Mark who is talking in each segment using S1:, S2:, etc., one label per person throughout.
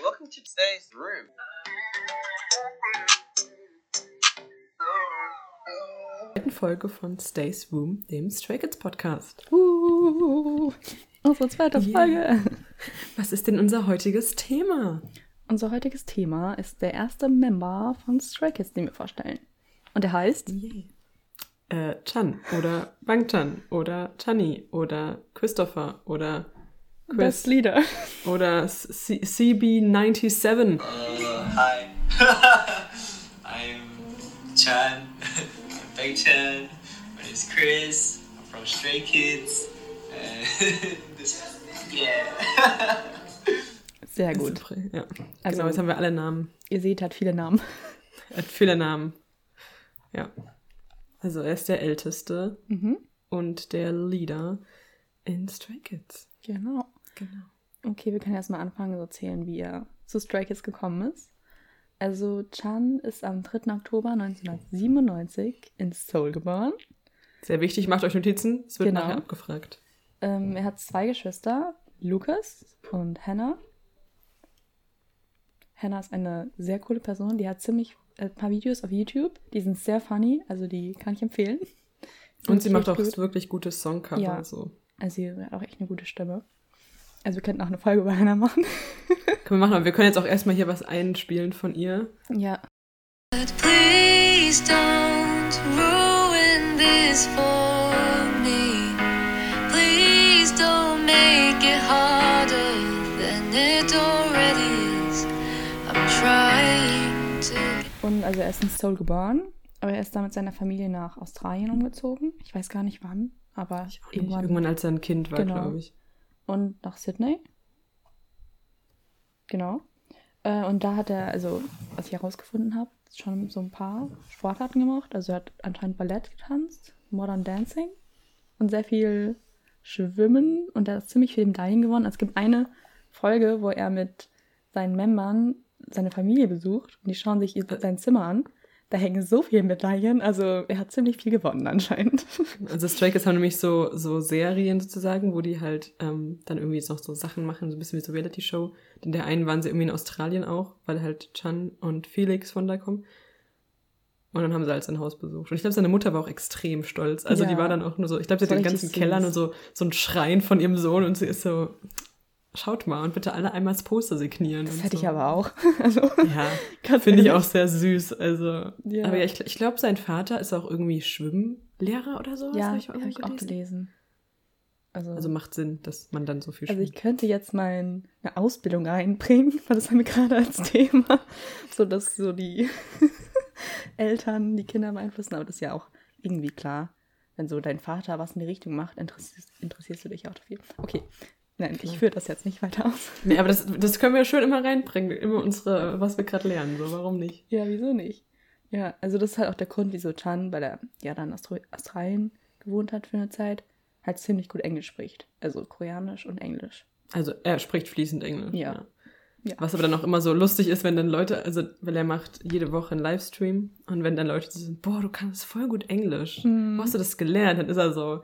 S1: Welcome to today's room.
S2: zweiten Folge von Stays Room, dem Stray Kids Podcast.
S3: Uh, unsere zweite
S2: Yeah.
S3: Folge.
S2: Was ist denn unser heutiges Thema?
S3: Unser heutiges Thema ist der erste Member von Stray Kids, den wir vorstellen. Und der heißt
S2: Äh, Chan oder Bang Chan oder Chani oder Christopher oder
S3: Best
S2: Chris
S3: Leader.
S2: oder C- CB97.
S1: Uh, hi. I'm Chan. I'm Bang Chan. My name is Chris. I'm from Stray Kids. And yeah.
S3: Sehr gut.
S2: Ja.
S3: Also-
S2: genau, jetzt haben wir alle Namen.
S3: Ihr seht, er hat viele Namen.
S2: Er hat viele Namen. Ja. Also er ist der Älteste
S3: Mhm.
S2: und der Leader in Stray Kids.
S3: Genau.
S2: Genau.
S3: Okay, wir können erstmal anfangen zu erzählen, wie er zu Stray Kids gekommen ist. Also Chan ist am 3. Oktober 1997 in Seoul geboren.
S2: Sehr wichtig, macht euch Notizen. Es wird
S3: Genau.
S2: nachher abgefragt.
S3: Ähm, er hat zwei Geschwister, Lucas und Hannah. Hannah ist eine sehr coole Person, die hat ziemlich äh, ein paar Videos auf YouTube, die sind sehr funny, also die kann ich empfehlen.
S2: Und sie macht auch
S3: gut.
S2: wirklich gute Songcover.
S3: Ja.
S2: So.
S3: Also sie hat auch echt eine gute Stimme. Also wir könnten auch eine Folge über Hannah machen.
S2: Können wir machen, aber wir können jetzt auch erstmal hier was einspielen von ihr.
S3: ja.
S4: But please don't ruin this for me. Please don't make it harder than it already is. I'm trying to.
S3: Und also er ist in Seoul geboren, aber er ist da mit seiner Familie nach Australien umgezogen. Ich weiß gar nicht wann, aber
S2: Irgendwann,
S3: irgendwann.
S2: Irgendwann als er ein Kind war,
S3: Genau.
S2: glaube ich.
S3: Und nach Sydney. Genau. Äh, und da hat er, also, was ich herausgefunden habe, schon so ein paar Sportarten gemacht. Also er hat anscheinend Ballett getanzt, Modern Dancing und sehr viel Schwimmen und er hat ziemlich viele Medaillen gewonnen. Es gibt eine Folge, wo er mit seinen Membern seine Familie besucht und die schauen sich sein Zimmer an. Da hängen so viele Medaillen, also er hat ziemlich viel gewonnen anscheinend.
S2: Also Stray Kids haben nämlich so, so Serien sozusagen, wo die halt ähm, dann irgendwie jetzt noch so Sachen machen, so ein bisschen wie so Reality-Show. In der einen waren sie irgendwie in Australien auch, weil halt Chan und Felix von da kommen. Und dann haben sie halt sein Haus besucht. Und ich glaube, seine Mutter war auch extrem stolz. Also
S3: Ja.
S2: die war dann auch nur so, ich glaube, sie hat den ganzen Keller
S3: süß.
S2: nur so, so ein Schreien von ihrem Sohn und sie ist so, schaut mal und bitte alle einmal das Poster signieren.
S3: Das hätte
S2: so.
S3: ich aber auch. Also,
S2: Ja, finde ich auch sehr süß. Also,
S3: Ja.
S2: aber ja, ich, ich glaube, sein Vater ist auch irgendwie Schwimmlehrer oder sowas.
S3: Ja,
S2: hab
S3: habe
S2: irgendwo
S3: ich auch gelesen. Also,
S2: Also macht Sinn, dass man dann so viel
S3: also ich
S2: schwimmt.
S3: könnte jetzt mal eine Ausbildung reinbringen, weil das haben wir gerade als Thema, so dass so die Eltern die Kinder beeinflussen, aber das ist ja auch irgendwie klar. Wenn so dein Vater was in die Richtung macht, interessierst, interessierst du dich auch dafür. Okay, nein, ich führe das jetzt nicht weiter aus.
S2: Nee, aber das, das können wir schön immer reinbringen, immer unsere, was wir gerade lernen, so warum nicht?
S3: Ja, wieso nicht? Ja, also das ist halt auch der Grund, wieso Chan, weil er ja dann in Austro- Australien gewohnt hat für eine Zeit, halt ziemlich gut Englisch spricht. Also Koreanisch und Englisch.
S2: Also er spricht fließend Englisch.
S3: Ja. Ja.
S2: Was aber dann auch immer so lustig ist, wenn dann Leute, also weil er macht jede Woche einen Livestream und wenn dann Leute so sind, boah, du kannst voll gut Englisch.
S3: Hm.
S2: Wo hast du das gelernt? Dann ist er so,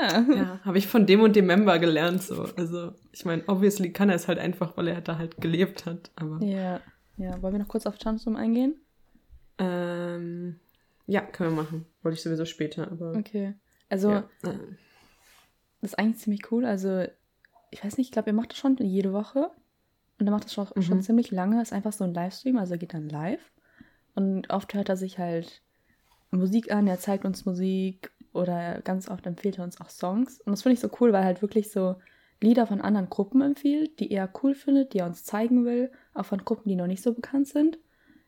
S3: Ja.
S2: ja, habe ich von dem und dem Member gelernt. So. Also ich meine, obviously kann er es halt einfach, weil er da halt gelebt hat. Aber
S3: Ja, ja. Wollen wir noch kurz auf Chansum eingehen?
S2: ähm, ja, können wir machen. Wollte ich sowieso später, aber.
S3: Okay. Also,
S2: ja. äh,
S3: das ist eigentlich ziemlich cool. Also, ich weiß nicht, ich glaube, er macht das schon jede Woche. Und er macht das schon,
S2: Mhm.
S3: schon ziemlich lange. Ist einfach so ein Livestream, also er geht dann live. Und oft hört er sich halt Musik an, er zeigt uns Musik oder ganz oft empfiehlt er uns auch Songs. Und das finde ich so cool, weil er halt wirklich so Lieder von anderen Gruppen empfiehlt, die er cool findet, die er uns zeigen will, auch von Gruppen, die noch nicht so bekannt sind.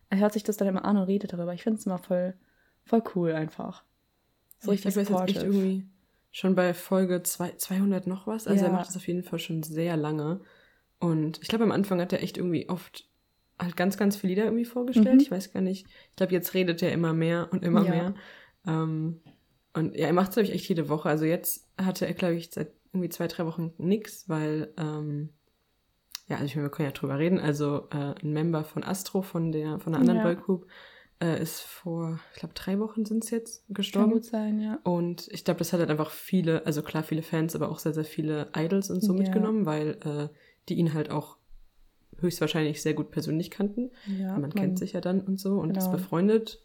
S3: Er hört sich das dann immer an und redet darüber. Ich finde es immer voll, voll cool einfach. So
S2: ich
S3: richtig
S2: er jetzt echt irgendwie schon bei Folge zwei, 200 noch was. Also er
S3: Ja.
S2: macht das auf jeden Fall schon sehr lange. Und ich glaube, am Anfang hat er echt irgendwie oft halt ganz, ganz viele Lieder irgendwie vorgestellt.
S3: Mhm.
S2: Ich weiß gar nicht. Ich glaube, jetzt redet er immer mehr und immer
S3: Ja.
S2: mehr. Ähm, und ja, er macht es, glaube ich, echt jede Woche. Also jetzt hatte er, glaube ich, seit irgendwie zwei, drei Wochen nix, weil, ähm, ja, also ich meine, wir können ja drüber reden. Also äh, ein Member von Astro, von der, von einer anderen
S3: Ja.
S2: Boygroup, äh, ist vor, ich glaube, drei Wochen sind es jetzt
S3: Kann
S2: gestorben.
S3: gut sein, ja.
S2: Und ich glaube, das hat halt einfach viele, also klar viele Fans, aber auch sehr, sehr viele Idols und so
S3: Ja.
S2: mitgenommen, weil äh, die ihn halt auch höchstwahrscheinlich sehr gut persönlich kannten.
S3: Ja,
S2: man kennt sich ja dann und so und ist
S3: Genau.
S2: befreundet.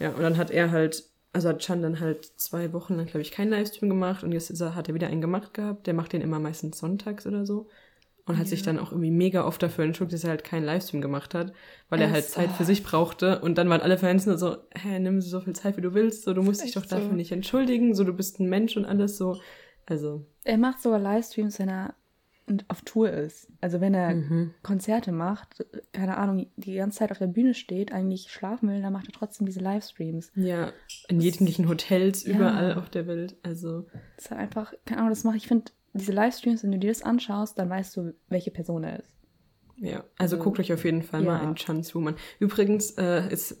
S2: Ja, und dann hat er halt, also hat Chan dann halt zwei Wochen lang, glaube ich, keinen Livestream gemacht und jetzt er, hat er wieder einen gemacht gehabt. Der macht den immer meistens sonntags oder so. Und hat sich dann auch irgendwie mega oft dafür entschuldigt, dass er halt keinen Livestream gemacht hat, weil er
S3: Es-
S2: halt Zeit für sich brauchte. Und dann waren alle Fans nur so, hä, nimm so viel Zeit, wie du willst, so, du musst dich doch dafür
S3: so.
S2: nicht entschuldigen, so, du bist ein Mensch und alles so. Also,
S3: Er macht sogar Livestreams, wenn er auf Tour ist. Also wenn er
S2: mhm.
S3: Konzerte macht, keine Ahnung, die ganze Zeit auf der Bühne steht, eigentlich schlafen will, dann macht er trotzdem diese Livestreams.
S2: ja, in jeglichen Hotels,
S3: Ja.
S2: überall auf der Welt. Also,
S3: Das ist halt einfach, keine Ahnung, das mache ich, finde, diese Livestreams, wenn du dir das anschaust, dann weißt du, welche Person er ist.
S2: Ja, also
S3: Also,
S2: guckt euch auf jeden Fall mal
S3: ja.
S2: einen Chance Room an. Übrigens äh, ist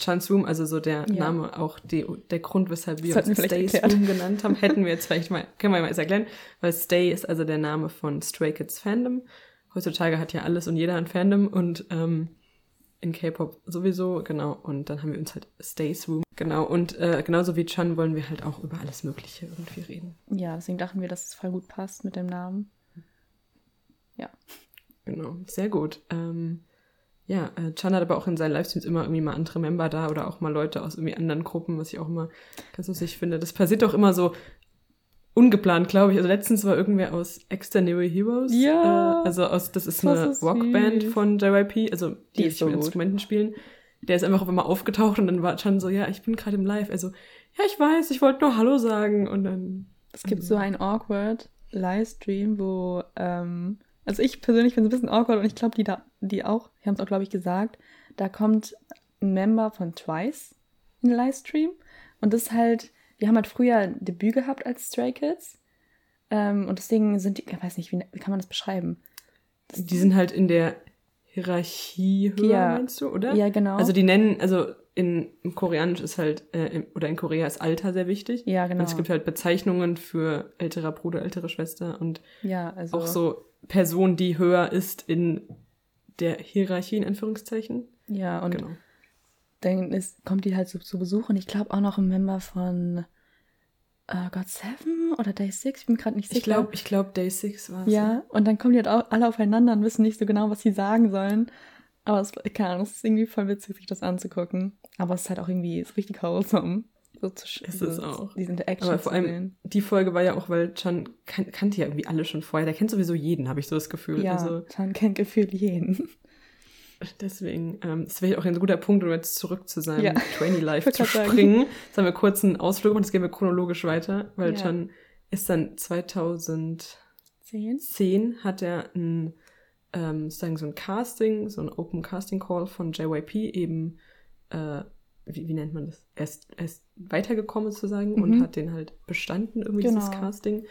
S2: Chance Room, also so der
S3: Ja.
S2: Name, auch die, der Grund, weshalb wir
S3: Das
S2: uns
S3: erklären.
S2: Room genannt haben, hätten wir jetzt vielleicht mal, können wir mal erklären, weil Stay ist also der Name von Stray Kids Fandom. Heutzutage hat ja alles und jeder ein Fandom und ähm, in K-Pop sowieso, genau. Und dann haben wir uns halt Stay's Room, genau. Und äh, genauso wie Chan wollen wir halt auch über alles Mögliche irgendwie reden.
S3: Ja, deswegen dachten wir, dass es voll gut passt mit dem Namen.
S2: Genau, sehr gut. Ähm, ja, äh, Chan hat aber auch in seinen Livestreams immer irgendwie mal andere Member da oder auch mal Leute aus irgendwie anderen Gruppen, was ich auch immer ganz lustig finde. Das passiert doch immer so ungeplant, glaube ich. Also letztens war irgendwer aus Externary Heroes.
S3: Ja.
S2: Äh, also aus, das ist
S3: Das
S2: eine
S3: ist
S2: Rockband
S3: süß.
S2: von JYP, also die,
S3: Die so
S2: mit
S3: gut.
S2: Instrumenten spielen. Der ist einfach auf einmal aufgetaucht und dann war Chan so, ja, ich bin gerade im Live. Also, ja, ich weiß, ich wollte nur Hallo sagen. Und dann.
S3: Es gibt so einen awkward Livestream, wo, ähm, also ich persönlich finde es ein bisschen awkward und ich glaube, die da, die auch, die haben es auch, glaube ich, gesagt, da kommt ein Member von Twice in den Livestream und das ist halt, die haben halt früher ein Debüt gehabt als Stray Kids ähm, und deswegen sind die, ich weiß nicht, wie, wie kann man das beschreiben?
S2: Die sind halt in der Hierarchie höher,
S3: Ja.
S2: meinst du, oder?
S3: Ja, genau.
S2: Also die nennen, also in im Koreanisch ist halt, äh, im- oder in Korea ist Alter sehr wichtig.
S3: ja, genau.
S2: Und es gibt halt Bezeichnungen für älterer Bruder, ältere Schwester und
S3: ja, also
S2: auch so Person, die höher ist in der Hierarchie, in Anführungszeichen.
S3: ja, und
S2: genau.
S3: dann ist, kommt die halt so zu Besuch und ich glaube auch noch ein Member von äh, God Seven oder Day Six, ich bin gerade nicht sicher.
S2: Ich glaube, ich glaube Day 6 war es.
S3: Ja, und dann kommen die halt auch alle aufeinander und wissen nicht so genau, was sie sagen sollen. Aber es, keine Ahnung, es ist irgendwie voll witzig, sich das anzugucken. Aber es ist halt auch irgendwie ist richtig wholesome. So zu
S2: Es
S3: so,
S2: ist auch.
S3: Diese Interaction
S2: Aber vor allem,
S3: sehen.
S2: die Folge war ja auch, weil Chan kan kannte ja irgendwie alle schon vorher. Der kennt sowieso jeden, habe ich so das Gefühl.
S3: Ja,
S2: Also
S3: Chan kennt gefühlt jeden.
S2: deswegen, ähm, das wäre auch ein guter Punkt, um jetzt zurück zu seinem
S3: Ja.
S2: Trainee Life zu
S3: sagen.
S2: springen. Jetzt haben wir kurz einen Ausflug und jetzt gehen wir chronologisch weiter, weil
S3: Ja.
S2: Chan ist dann 2010
S3: Zehn?
S2: hat er ein, ähm, sozusagen so ein Casting, so ein Open Casting Call von JYP eben, äh, wie, wie nennt man das? Er ist, er ist weitergekommen sozusagen und
S3: Mhm.
S2: hat den halt bestanden, irgendwie dieses
S3: Genau.
S2: Casting.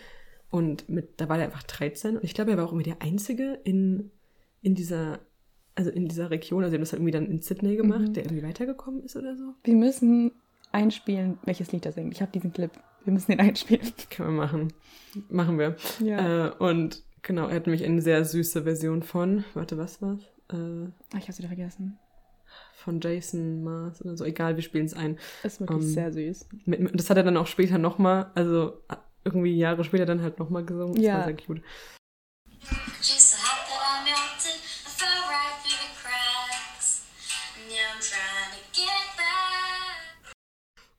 S2: Und mit, da war er einfach 13 und ich glaube, er war auch irgendwie der Einzige in, in dieser, also in dieser Region, also er hat das halt irgendwie dann in Sydney gemacht,
S3: Mhm.
S2: der irgendwie weitergekommen ist oder so.
S3: Wir müssen einspielen, welches Lied er singt. Ich habe diesen Clip. Wir müssen ihn einspielen.
S2: Kann man machen. Machen wir.
S3: Ja.
S2: Äh, und genau, er hat nämlich eine sehr süße Version von, warte, was war's? Äh,
S3: Ah, ich habe wieder vergessen.
S2: Von Jason Mars oder so. Egal, wir spielen es ein.
S3: Ist wirklich
S2: Ähm,
S3: sehr süß.
S2: Mit, mit, das hat er dann auch später nochmal, also äh, irgendwie Jahre später dann halt nochmal gesungen. Das
S3: Ja.
S2: war sehr cute.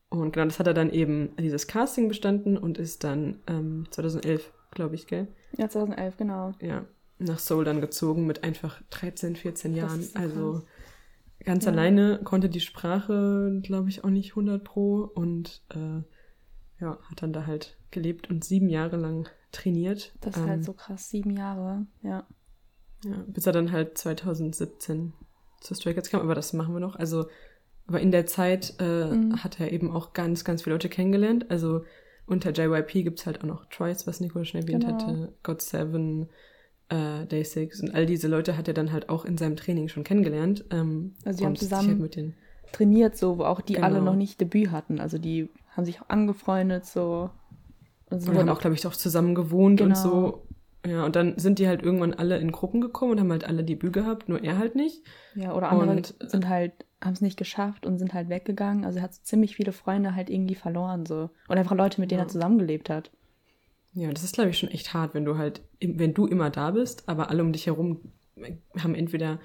S2: Und genau, das hat er dann eben dieses Casting bestanden und ist dann ähm, 2011, glaube ich, gell?
S3: Ja, 2011, genau.
S2: Ja, nach Seoul dann gezogen mit einfach 13, 14
S3: Das
S2: Jahren.
S3: ist so
S2: also
S3: krass.
S2: Ganz
S3: Ja.
S2: alleine konnte die Sprache, glaube ich, auch nicht 100 pro und äh, ja, hat dann da halt gelebt und sieben Jahre lang trainiert.
S3: Das ist
S2: Ähm,
S3: halt so krass. Sieben Jahre. Ja.
S2: Ja, bis er dann halt 2017 zu Stray Kids kam, aber das machen wir noch. Also, aber in der Zeit äh,
S3: Mhm.
S2: hat er eben auch ganz, ganz viele Leute kennengelernt. Also unter JYP gibt's halt auch noch Twice, was Nico schon erwähnt
S3: Genau.
S2: hatte, God Seven, äh, Day Six und all diese Leute hat er dann halt auch in seinem Training schon kennengelernt. Ähm,
S3: Also die haben
S2: und
S3: zusammen-
S2: halt mit den
S3: trainiert, so, wo auch die
S2: Genau.
S3: alle noch nicht Debüt hatten. Also die haben sich auch angefreundet, so. Und
S2: und haben auch, glaube ich, auch zusammen gewohnt und
S3: Genau.
S2: so. Ja, und dann sind die halt irgendwann alle in Gruppen gekommen und haben halt alle Debüt gehabt, nur er halt nicht.
S3: ja, oder andere
S2: und-
S3: sind halt, haben es nicht geschafft und sind halt weggegangen. Also er hat so ziemlich viele Freunde halt irgendwie verloren, so. Und einfach Leute, mit denen
S2: Ja.
S3: er zusammengelebt hat.
S2: Ja, das ist, glaube ich, schon echt hart, wenn du halt, wenn du immer da bist, aber alle um dich herum haben entweder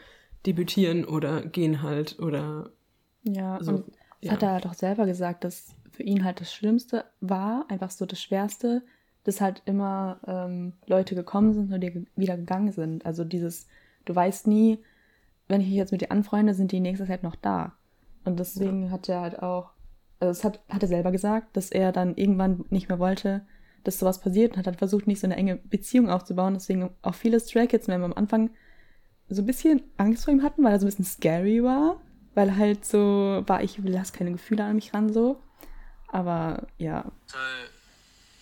S2: debütieren oder gehen halt oder
S3: Ja,
S2: so.
S3: und das hat er halt auch selber gesagt, dass für ihn halt das Schlimmste war, einfach so das Schwerste, dass halt immer ähm, Leute gekommen sind und wieder gegangen sind. Also dieses, du weißt nie, wenn ich mich jetzt mit dir anfreunde, sind die nächste Zeit noch da. Und deswegen hat er halt auch, also das hat, hat er selber gesagt, dass er dann irgendwann nicht mehr wollte, dass sowas passiert und hat dann versucht, nicht so eine enge Beziehung aufzubauen. Deswegen auch viele Stray Kids, wenn wir am Anfang so ein bisschen Angst vor ihm hatten, weil er so ein bisschen scary war. Weil halt so war, ich lasse keine Gefühle an mich ran so. Aber ja,
S5: So,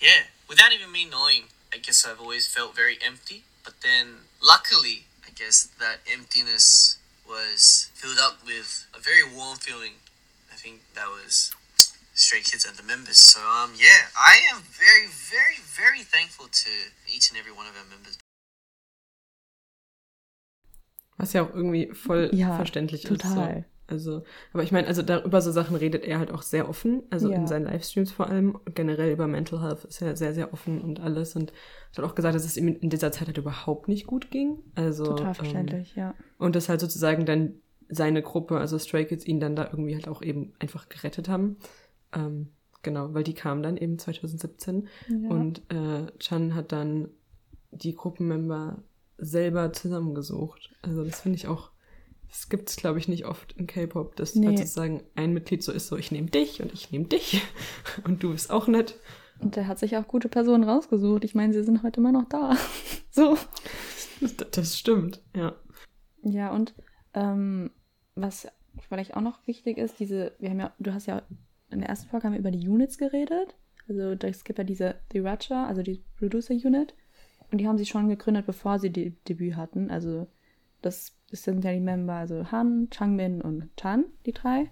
S5: yeah, without even me knowing, I guess I've always felt very empty. But then, luckily, I guess that emptiness was filled up with a very warm feeling. I think that was Stray Kids and the members. So, um, yeah, I am very, very, very thankful to each and every one of our members.
S2: was ja auch irgendwie voll
S3: Ja,
S2: verständlich ist.
S3: total.
S2: So. Also, aber ich meine, also da, über so Sachen redet er halt auch sehr offen, also
S3: Ja.
S2: in seinen Livestreams vor allem. Generell über Mental Health ist er sehr, sehr offen und alles. Und hat auch gesagt, dass es ihm in dieser Zeit halt überhaupt nicht gut ging. Also,
S3: total
S2: ähm,
S3: verständlich, ja.
S2: Und dass halt sozusagen dann seine Gruppe, also Stray Kids, ihn dann da irgendwie halt auch eben einfach gerettet haben. Ähm, genau, weil die kamen dann eben 2017.
S3: Ja.
S2: Und äh, Chan hat dann die Gruppenmember selber zusammengesucht. Also das finde ich auch, das gibt es, glaube ich, nicht oft in K-Pop, dass
S3: Nee.
S2: sozusagen ein Mitglied so ist, so ich nehme dich und ich nehme dich und du bist auch nett.
S3: Und der hat sich auch gute Personen rausgesucht. Ich meine, sie sind heute immer noch da. so.
S2: Das, das stimmt, ja.
S3: Ja, und ähm, was vielleicht auch noch wichtig ist, diese, wir haben ja, du hast ja in der ersten Folge haben wir über die Units geredet. Also da- es gibt ja diese The Ratcha, also die Producer Unit. Und die haben sie schon gegründet, bevor sie De Debüt hatten. Also das, das sind ja die Member, also Han, Changmin und Chan, die drei.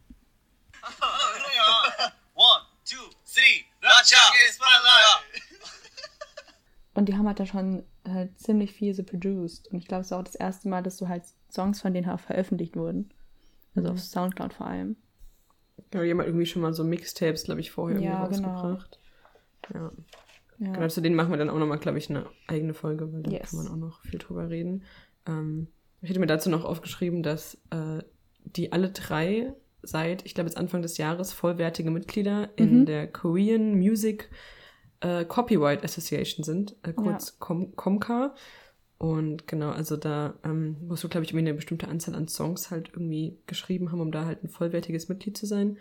S5: One, two, three, Racha is my life!
S3: Und die haben halt da schon halt ziemlich viel so produced. Und ich glaube, es ist auch das erste Mal, dass so halt Songs von denen auch veröffentlicht wurden. Also auf Soundcloud vor allem.
S2: Genau, die haben halt irgendwie schon mal so Mixtapes, glaube ich, vorher
S3: Ja, genau.
S2: rausgebracht. Ja.
S3: Ja.
S2: Genau, zu denen machen wir dann auch nochmal, glaube ich, eine eigene Folge, weil da
S3: Yes.
S2: kann man auch noch viel drüber reden. Ähm, ich hätte mir dazu noch aufgeschrieben, dass äh, die alle drei seit, ich glaube, jetzt Anfang des Jahres vollwertige Mitglieder in
S3: Mhm.
S2: der Korean Music äh, Copyright Association sind, äh, kurz Com COMCA. Und genau, also da ähm, musst du, glaube ich, irgendwie eine bestimmte Anzahl an Songs halt irgendwie geschrieben haben, um da halt ein vollwertiges Mitglied zu sein.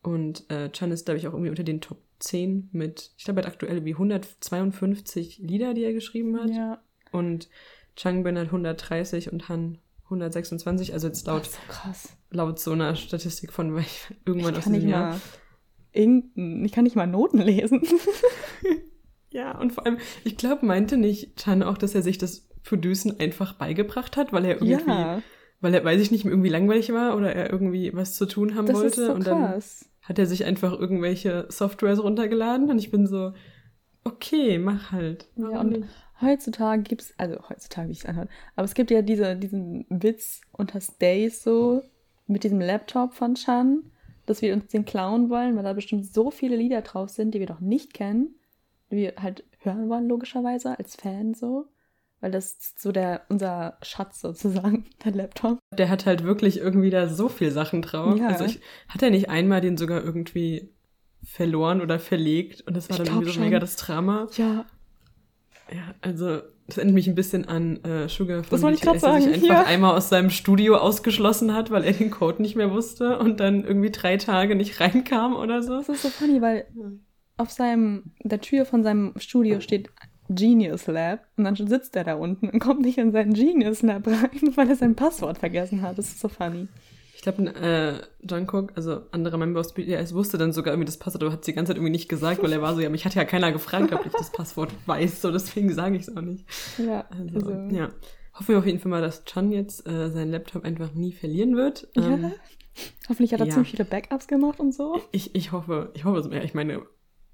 S2: Und äh, Chan ist, glaube ich, auch irgendwie unter den Top 10 mit, ich glaube, er hat aktuell wie 152 Lieder, die er geschrieben hat.
S3: Ja,
S2: Und Changbin hat 130 und Han 126. Also jetzt laut,
S3: so
S2: laut so einer Statistik von weil ich irgendwann aus diesem Jahr.
S3: irgendein, ich kann nicht mal Noten lesen.
S2: Ja, und vor allem, ich glaube, meinte nicht Chan auch, dass er sich das Producen einfach beigebracht hat, weil er irgendwie,
S3: ja,
S2: weil er, weiß ich nicht, irgendwie langweilig war oder er irgendwie was zu tun haben
S3: das
S2: wollte.
S3: ist so
S2: und dann
S3: krass.
S2: hat er sich einfach irgendwelche Softwares runtergeladen und ich bin so, okay, mach halt.
S3: Ja,
S2: Warum
S3: und
S2: nicht?
S3: heutzutage gibt's, also heutzutage, wie ich es anhört, aber es gibt ja diese, diesen Witz unter Stays so mit diesem Laptop von Chan, dass wir uns den klauen wollen, weil da bestimmt so viele Lieder drauf sind, die wir doch nicht kennen, die wir halt hören wollen, logischerweise, als Fan so. Weil das ist so der, unser Schatz sozusagen, der Laptop.
S2: Der hat halt wirklich irgendwie da so viel Sachen drauf.
S3: Ja.
S2: Also ich, hat er nicht einmal den sogar irgendwie verloren oder verlegt und das war
S3: Ich
S2: dann irgendwie so mega das Drama.
S3: Ja,
S2: Ja, also das erinnert mich ein bisschen an äh, Sugar von
S3: Das wollte ich
S2: BTS, der sich
S3: sagen,
S2: einfach
S3: ja.
S2: einmal aus seinem Studio ausgeschlossen hat, weil er den Code nicht mehr wusste und dann irgendwie drei Tage nicht reinkam oder so.
S3: das ist so funny, weil auf seinem, der Tür von seinem Studio steht Genius Lab und dann sitzt er da unten und kommt nicht in sein Genius Lab rein, weil er sein Passwort vergessen hat. Das ist so funny.
S2: Ich glaube, äh, Jungkook, also anderer Member aus BTS, wusste dann sogar irgendwie das Passwort, aber hat es die ganze Zeit irgendwie nicht gesagt, weil er war so, ja, mich hat ja keiner gefragt, ob ich das Passwort weiß, so deswegen sage ich es auch nicht.
S3: Ja,
S2: Also,
S3: also,
S2: ja. Hoffen wir auf jeden Fall mal, dass Chan jetzt äh, seinen Laptop einfach nie verlieren wird.
S3: Ja.
S2: Ähm,
S3: Hoffentlich hat er
S2: ja.
S3: ziemlich viele Backups gemacht und so.
S2: ich, ich hoffe, ich hoffe, es- ja, ich meine,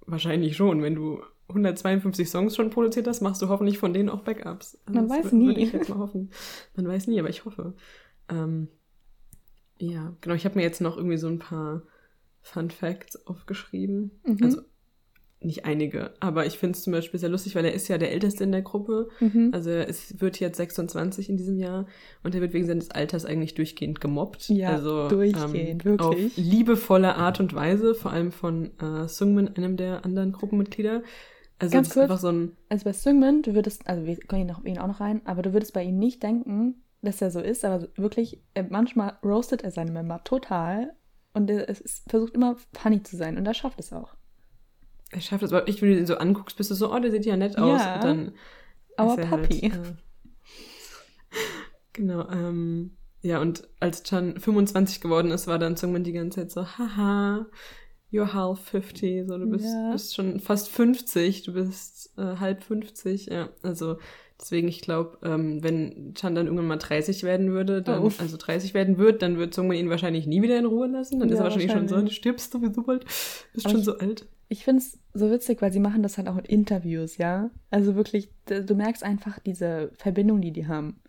S2: wahrscheinlich schon, wenn du 152 Songs schon produziert hast, machst du hoffentlich von denen auch Backups. Also
S3: Man weiß
S2: Würde
S3: nie.
S2: ich jetzt mal hoffen. Man weiß nie, aber ich hoffe. Ähm, ja, genau. Ich habe mir jetzt noch irgendwie so ein paar Fun Facts aufgeschrieben.
S3: Mhm.
S2: Also nicht einige, aber ich finde es zum Beispiel sehr lustig, weil er ist ja der Älteste in der Gruppe.
S3: Mhm.
S2: Also er ist, wird jetzt 26 in diesem Jahr und er wird wegen seines Alters eigentlich durchgehend gemobbt.
S3: Ja,
S2: also,
S3: durchgehend, wirklich.
S2: Auf liebevolle Art und Weise, vor allem von äh, Sungmin, einem der anderen Gruppenmitglieder. Also
S3: Ganz kurz.
S2: einfach so ein
S3: Also bei Sungmin, du würdest, also wir können ihn, noch, ihn auch noch rein, aber du würdest bei ihm nicht denken, dass er so ist, aber wirklich, äh, manchmal roastet er seine Member total und er es ist, versucht immer funny zu sein und er schafft es auch.
S2: Er schafft es überhaupt nicht, wenn du ihn so anguckst, bist du so, oh, der sieht ja nett aus.
S3: Ja,
S2: und dann
S3: our
S2: ist er
S3: puppy.
S2: Halt, äh, genau, ähm, ja, und als Chan 25 geworden ist, war dann Sungmin die ganze Zeit so, haha, you're half 50, so, du bist,
S3: Ja.
S2: bist schon fast 50, du bist äh, halb 50, ja, also deswegen, ich glaube, ähm, wenn Chan dann irgendwann mal 30 werden würde, dann,
S3: Oh.
S2: also 30 werden wird, dann wird Sungmin ihn wahrscheinlich nie wieder in Ruhe lassen, dann ist
S3: Ja,
S2: er wahrscheinlich schon so, du
S3: wahrscheinlich.
S2: stirbst sowieso bald, bist
S3: Aber
S2: schon
S3: ich-
S2: so alt.
S3: Ich finde es so witzig, weil sie machen das halt auch in Interviews, ja. Also wirklich, du merkst einfach diese Verbindung, die die haben.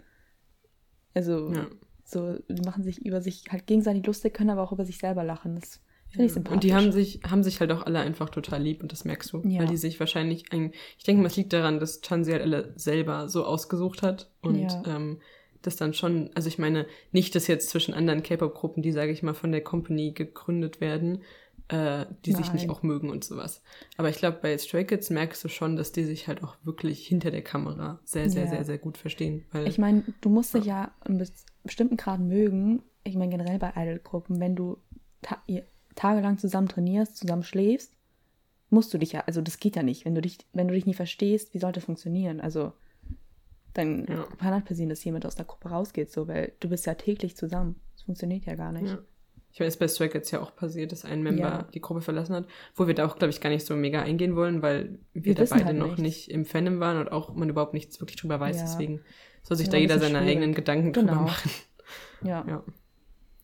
S3: Also,
S2: Ja.
S3: so, die machen sich über sich halt gegenseitig lustig, können aber auch über sich selber lachen. Das finde ich sympathisch.
S2: Und die haben sich, haben sich halt auch alle einfach total lieb und das merkst du.
S3: Ja.
S2: Weil die sich wahrscheinlich, ein, ich denke mal, es liegt daran, dass Chan sie halt alle selber so ausgesucht hat und
S3: Ja.
S2: ähm, das dann schon, also ich meine, nicht, dass jetzt zwischen anderen K-Pop-Gruppen, die, sage ich mal, von der Company gegründet werden, äh, die sich nicht
S3: Nein.
S2: auch mögen und sowas. Aber ich glaube, bei Stray Kids merkst du schon, dass die sich halt auch wirklich hinter der Kamera sehr, sehr,
S3: Ja.
S2: sehr, sehr gut verstehen. Weil,
S3: Ich meine, du musst dich ja einen bes- bestimmten Grad mögen. Ich meine, generell bei Idol-Gruppen, wenn du tagelang zusammen trainierst, zusammen schläfst, musst du dich ja, also das geht ja nicht. Wenn du dich, wenn du dich nicht verstehst, wie sollte das funktionieren? Also, dann
S2: Ja.
S3: kann halt passieren, dass jemand aus der Gruppe rausgeht, so, weil du bist ja täglich zusammen. Das funktioniert ja gar nicht.
S2: Ja. Ich weiß, bei Stray Kids ja auch passiert, dass ein Member
S3: Ja.
S2: die Gruppe verlassen hat, wo wir da auch, glaube ich, gar nicht so mega eingehen wollen, weil wir,
S3: Wir
S2: da beide
S3: halt
S2: noch
S3: nichts.
S2: nicht im Fandom waren und auch man überhaupt nichts wirklich drüber weiß. Deswegen soll sich da jeder seine
S3: schwierig.
S2: eigenen Gedanken drüber
S3: Genau.
S2: machen.
S3: Ja.
S2: Ja,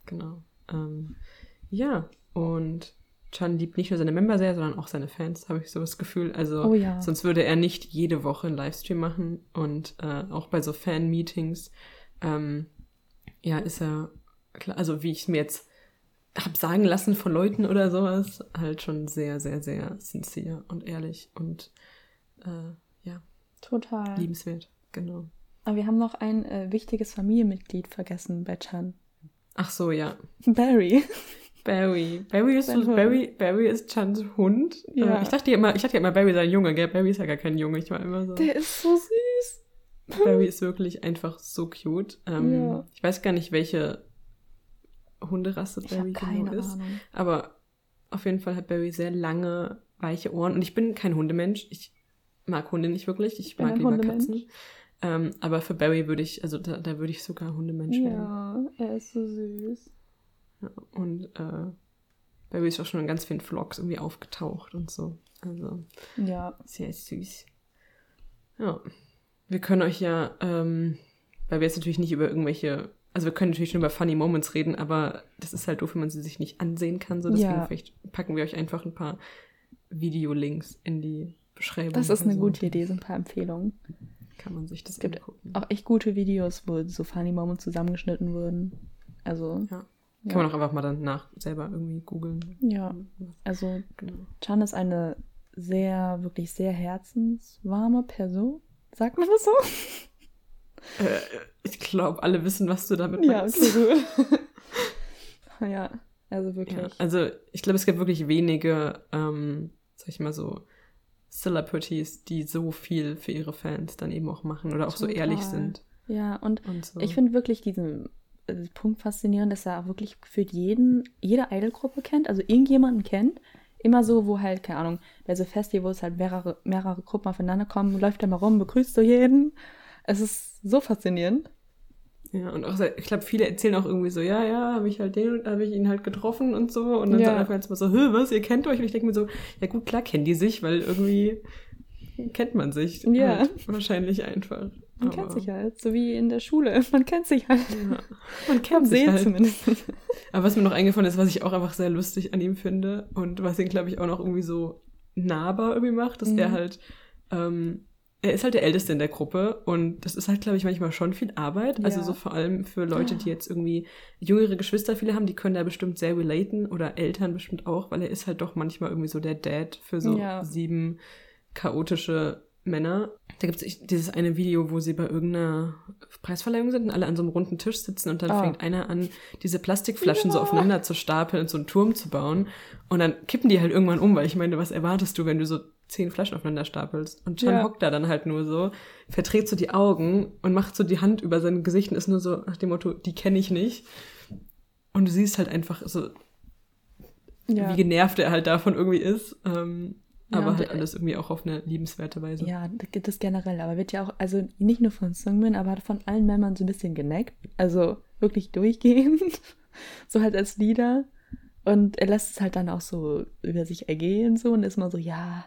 S2: genau. Ähm, ja, und Chan liebt nicht nur seine Member sehr, sondern auch seine Fans, habe ich so das Gefühl. Also
S3: Oh ja.
S2: sonst würde er nicht jede Woche einen Livestream machen und äh, auch bei so Fan-Meetings, ähm, ja, ist er, klar, also wie ich es mir jetzt hab sagen lassen von Leuten oder sowas, halt schon sehr, sehr, sehr sincere und ehrlich und äh, ja,
S3: Total.
S2: liebenswert, genau.
S3: Aber wir haben noch ein äh, wichtiges Familienmitglied vergessen bei Chan.
S2: Ach so, ja.
S3: Barry.
S2: Barry. Barry ist,
S3: Hund.
S2: Barry, Barry ist Chans Hund.
S3: Ja.
S2: Äh, ich dachte ja immer, ich dachte ja immer, Barry sei ein Junge, gell? Barry ist ja gar kein Junge. Ich war immer so.
S3: Der ist so süß.
S2: Barry ist wirklich einfach so cute. Ähm,
S3: Ja.
S2: Ich weiß gar nicht, welche Hunderasse Barry genau ist.
S3: Ahnung.
S2: Aber auf jeden Fall hat Barry sehr lange, weiche Ohren. Und ich bin kein Hundemensch. Ich mag Hunde nicht wirklich. Ich,
S3: Ich
S2: mag lieber. Katzen. Ähm, aber für Barry würde ich, also da, da würde ich sogar Hundemensch werden.
S3: Ja, er ist so süß.
S2: Und äh, Barry ist auch schon in ganz vielen Vlogs irgendwie aufgetaucht und so. Also
S3: Ja.
S2: sehr süß. Ja. Wir können euch ja, ähm, weil wir jetzt natürlich nicht über irgendwelche, also wir können natürlich schon über Funny Moments reden, aber das ist halt doof, wenn man sie sich nicht ansehen kann. So, deswegen
S3: Ja.
S2: vielleicht packen wir euch einfach ein paar Videolinks in die Beschreibung.
S3: Das ist eine
S2: so.
S3: gute Idee, so ein paar Empfehlungen.
S2: Kann man sich das
S3: Es gibt
S2: angucken.
S3: auch echt gute Videos, wo so Funny Moments zusammengeschnitten wurden. Also,
S2: Ja.
S3: Ja.
S2: Kann man auch einfach mal danach selber irgendwie googeln.
S3: Ja. also
S2: Genau.
S3: Chan ist eine sehr, wirklich sehr herzenswarme Person. Sagt man das so?
S2: Äh, ich glaube, alle wissen, was du damit
S3: Ja,
S2: meinst.
S3: okay, gut. ja, also wirklich.
S2: Ja, also ich glaube, es gibt wirklich wenige, ähm, sag ich mal so, Celebrities, die so viel für ihre Fans dann eben auch machen oder auch so
S3: Total.
S2: ehrlich sind.
S3: Ja, und
S2: Und so.
S3: ich finde wirklich diesen Punkt faszinierend, dass er auch wirklich gefühlt jeden, jede Idol-Gruppe kennt, also irgendjemanden kennt. Immer so, wo halt, keine Ahnung, bei so Festivals halt mehrere, mehrere Gruppen aufeinander kommen, läuft er mal rum, begrüßt so jeden. Es ist so faszinierend.
S2: ja, und auch, ich glaube, viele erzählen auch irgendwie so, ja, ja, habe ich halt den, habe ich ihn halt getroffen und so. Und dann
S3: Ja.
S2: sagen einfach jetzt mal so, Hö, was, ihr kennt euch? Und ich denke mir so, ja gut, klar kennen die sich, weil irgendwie kennt man sich.
S3: Ja.
S2: Halt wahrscheinlich einfach.
S3: Man
S2: Aber-
S3: kennt sich halt, so wie in der Schule. Man kennt sich halt.
S2: Ja. Man kennt sich
S3: Sehen
S2: halt.
S3: zumindest.
S2: Aber was mir noch eingefallen ist, was ich auch einfach sehr lustig an ihm finde und was ihn, glaube ich, auch noch irgendwie so nahbar irgendwie macht, dass
S3: Mhm.
S2: er halt, ähm, er ist halt der Älteste in der Gruppe und das ist halt, glaube ich, manchmal schon viel Arbeit. Also
S3: Ja.
S2: so vor allem für Leute, die jetzt irgendwie jüngere Geschwister viele haben, die können da bestimmt sehr relaten oder Eltern bestimmt auch, weil er ist halt doch manchmal irgendwie so der Dad für so
S3: Ja.
S2: sieben chaotische Männer. Da gibt es dieses eine Video, wo sie bei irgendeiner Preisverleihung sind und alle an so einem runden Tisch sitzen und dann
S3: Ah.
S2: fängt einer an, diese Plastikflaschen so aufeinander zu stapeln und so einen Turm zu bauen. Und dann kippen die halt irgendwann um, weil ich meine, was erwartest du, wenn du so zehn Flaschen aufeinander stapelst? Und Chan
S3: Ja.
S2: hockt da dann halt nur so, verdreht so die Augen und macht so die Hand über sein Gesicht und ist nur so nach dem Motto, die kenne ich nicht. Und du siehst halt einfach so,
S3: Ja.
S2: wie genervt er halt davon irgendwie ist. Ähm,
S3: Ja,
S2: aber halt
S3: er-
S2: alles irgendwie auch auf eine liebenswerte Weise.
S3: Ja, da gibt es generell, aber wird ja auch, also nicht nur von Sungmin, aber von allen Männern so ein bisschen geneckt. Also wirklich durchgehend. so halt als Leader. Und er lässt es halt dann auch so über sich ergehen so und ist mal so, ja,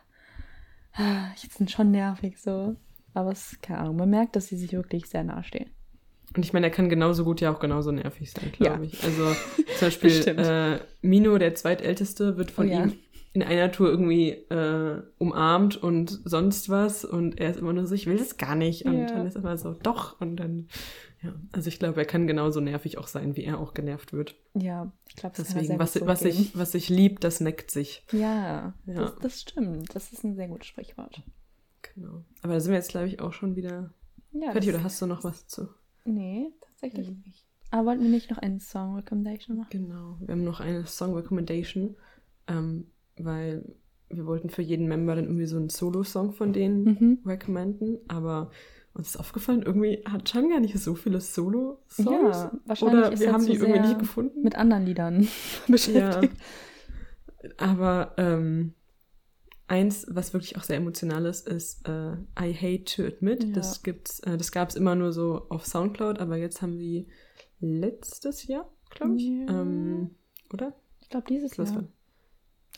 S3: ah, ich bin schon nervig so. Aber es, keine Ahnung, man merkt, dass sie sich wirklich sehr nahe stehen.
S2: Und ich meine, er kann genauso gut ja auch genauso nervig sein, glaube
S3: Ja.
S2: ich. Also zum Beispiel äh, Mino, der zweitälteste, wird von
S3: Oh ja.
S2: ihm in einer Tour irgendwie äh, umarmt und sonst was und er ist immer nur so, ich will das gar nicht. Und
S3: Ja.
S2: dann ist er immer so, doch. Und dann, ja, also ich glaube, er kann genauso nervig auch sein, wie er auch genervt wird.
S3: Ja, ich glaube, das
S2: Deswegen, was, was, ich, was ich liebt, das neckt sich.
S3: Ja,
S2: Ja.
S3: Das, das stimmt. Das ist ein sehr gutes Sprichwort.
S2: Genau. Aber da sind wir jetzt, glaube ich, auch schon wieder
S3: Ja,
S2: fertig. Oder hast du noch was zu?
S3: Nee, tatsächlich
S2: Mhm.
S3: nicht. Aber wollten wir nicht noch einen Song Recommendation machen?
S2: Genau, wir haben noch eine Song Recommendation, ähm, weil wir wollten für jeden Member dann irgendwie so einen Solo-Song von denen
S3: Mhm.
S2: recommenden, aber uns ist aufgefallen, irgendwie hat Chan gar nicht so viele Solo-Songs.
S3: Ja, wahrscheinlich
S2: Oder
S3: ist
S2: wir haben die irgendwie nicht gefunden.
S3: Mit anderen Liedern
S2: ja.
S3: beschäftigt.
S2: Aber ähm, eins, was wirklich auch sehr emotional ist, ist äh, I Hate to Admit.
S3: Ja.
S2: Das gibt's, äh, das gab es immer nur so auf Soundcloud, aber jetzt haben sie letztes Jahr, glaube ich,
S3: Ja.
S2: ähm, oder?
S3: Ich glaube, dieses Jahr.
S2: war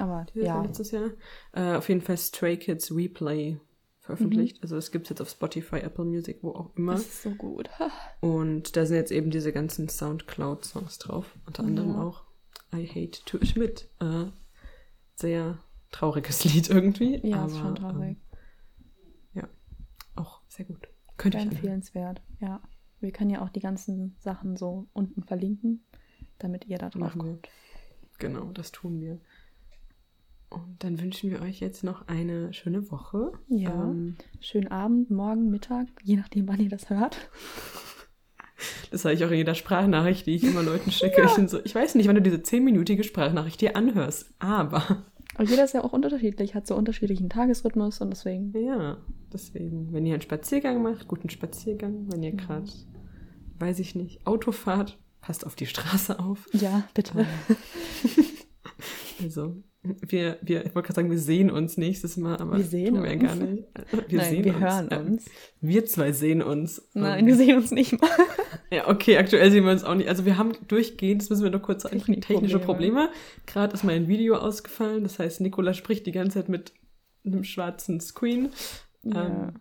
S3: Aber
S2: dieses
S3: ja,
S2: letztes Jahr. Äh, auf jeden Fall Stray Kids Replay veröffentlicht. Also das gibt es jetzt auf Spotify, Apple Music, wo auch immer.
S3: das ist so gut.
S2: Und da sind jetzt eben diese ganzen Soundcloud-Songs drauf. Unter anderem
S3: Ja.
S2: auch I Hate to Admit. Äh, sehr trauriges Lied irgendwie.
S3: Ja,
S2: aber,
S3: ist schon traurig.
S2: Ähm, ja, auch sehr gut. Könnte
S3: Sehr
S2: ich
S3: empfehlenswert. Ja. Wir können ja auch die ganzen Sachen so unten verlinken, damit ihr da drauf
S2: Machen wir.
S3: kommt.
S2: Genau, das tun wir. Und dann wünschen wir euch jetzt noch eine schöne Woche.
S3: Ja.
S2: Ähm,
S3: Schönen Abend, morgen, Mittag, je nachdem, wann ihr das hört.
S2: Das sage ich auch in jeder Sprachnachricht, die ich immer Leuten schicke. Ich, bin so, ich weiß nicht, wann du diese zehnminütige Sprachnachricht dir anhörst, aber
S3: Und jeder ist ja auch unterschiedlich, hat so unterschiedlichen Tagesrhythmus und deswegen.
S2: ja, deswegen, wenn ihr einen Spaziergang macht, guten Spaziergang. Wenn ihr gerade, weiß ich nicht, Auto fahrt, passt auf die Straße auf.
S3: Ja, bitte.
S2: Also, wir, wir, ich wollte gerade sagen, wir sehen uns nächstes Mal, aber
S3: Wir sehen
S2: tun wir
S3: uns.
S2: gar nicht. Wir
S3: Nein,
S2: sehen
S3: wir
S2: uns.
S3: hören
S2: Ähm,
S3: uns.
S2: Wir zwei sehen uns.
S3: Nein,
S2: Ähm,
S3: wir sehen uns nicht mal.
S2: Ja, okay, aktuell sehen wir uns auch nicht. Also wir haben durchgehend, das müssen wir noch kurz sagen,
S3: Technikprobleme.
S2: technische Probleme. Gerade ist mein Video ausgefallen. Das heißt, Nicola spricht die ganze Zeit mit einem schwarzen Screen.
S3: Ja.
S2: Ähm,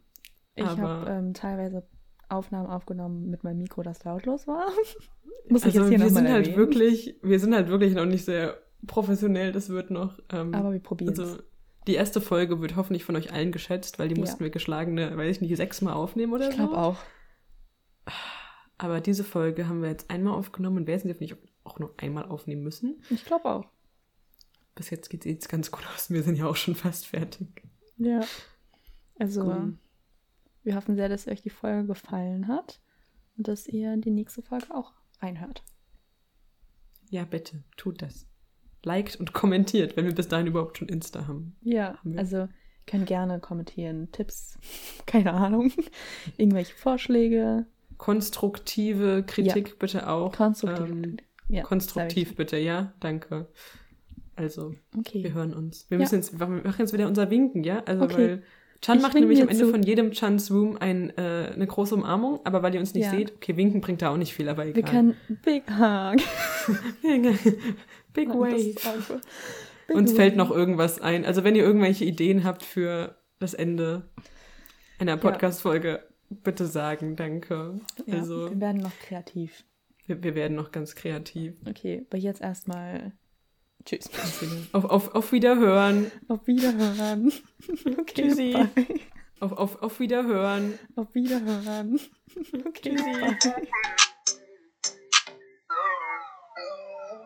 S3: Ich habe ähm, teilweise Aufnahmen aufgenommen mit meinem Mikro, das lautlos war. Muss ich
S2: also
S3: jetzt hier
S2: wir sind halt
S3: erwähnen.
S2: wirklich, wir sind halt wirklich noch nicht sehr professionell. Das wird noch. Ähm,
S3: Aber wir probieren es.
S2: also die erste Folge wird hoffentlich von euch allen geschätzt, weil die
S3: Ja.
S2: mussten wir geschlagene, weiß ich nicht, sechsmal aufnehmen oder
S3: ich glaube
S2: so.
S3: auch.
S2: Aber diese Folge haben wir jetzt einmal aufgenommen und werden sie nicht auch nur einmal aufnehmen müssen.
S3: Ich glaube auch.
S2: Bis jetzt geht es jetzt ganz gut aus. Wir sind ja auch schon fast fertig.
S3: Ja. Also,
S2: Gut.
S3: wir hoffen sehr, dass euch die Folge gefallen hat und dass ihr die nächste Folge auch reinhört.
S2: Ja, bitte, tut das. Liked und kommentiert, wenn wir bis dahin überhaupt schon Insta haben.
S3: Ja,
S2: Haben
S3: also könnt gerne kommentieren, Tipps, keine Ahnung, irgendwelche Vorschläge,
S2: Konstruktive Kritik bitte auch.
S3: konstruktiv.
S2: Ähm,
S3: ja,
S2: konstruktiv bitte, ja, danke. Also,
S3: ich.
S2: wir
S3: Okay.
S2: hören uns. Wir
S3: Ja.
S2: müssen jetzt, wir machen jetzt wieder unser Winken, ja? Also,
S3: Okay.
S2: weil Chan
S3: Ich
S2: macht nämlich am Ende
S3: zu.
S2: von jedem Chans Room ein, äh, eine große Umarmung, aber weil ihr uns nicht
S3: Ja.
S2: seht, okay, winken bringt da auch nicht viel, aber egal.
S3: Wir können Big Hug.
S2: Big
S3: Nein,
S2: Wave.
S3: Big
S2: Uns fällt
S3: Wave.
S2: noch irgendwas ein. Also wenn ihr irgendwelche Ideen habt für das Ende einer Podcast-Folge, bitte sagen, danke.
S3: Ja,
S2: Also
S3: wir werden noch kreativ.
S2: wir, wir werden noch ganz kreativ.
S3: Okay, aber jetzt erstmal Tschüss.
S2: Auf, auf, auf Wiederhören.
S3: Auf Wiederhören. Okay,
S2: Tschüssi.
S3: bye.
S2: Auf, auf, auf Wiederhören.
S3: Auf Wiederhören. Okay, bye.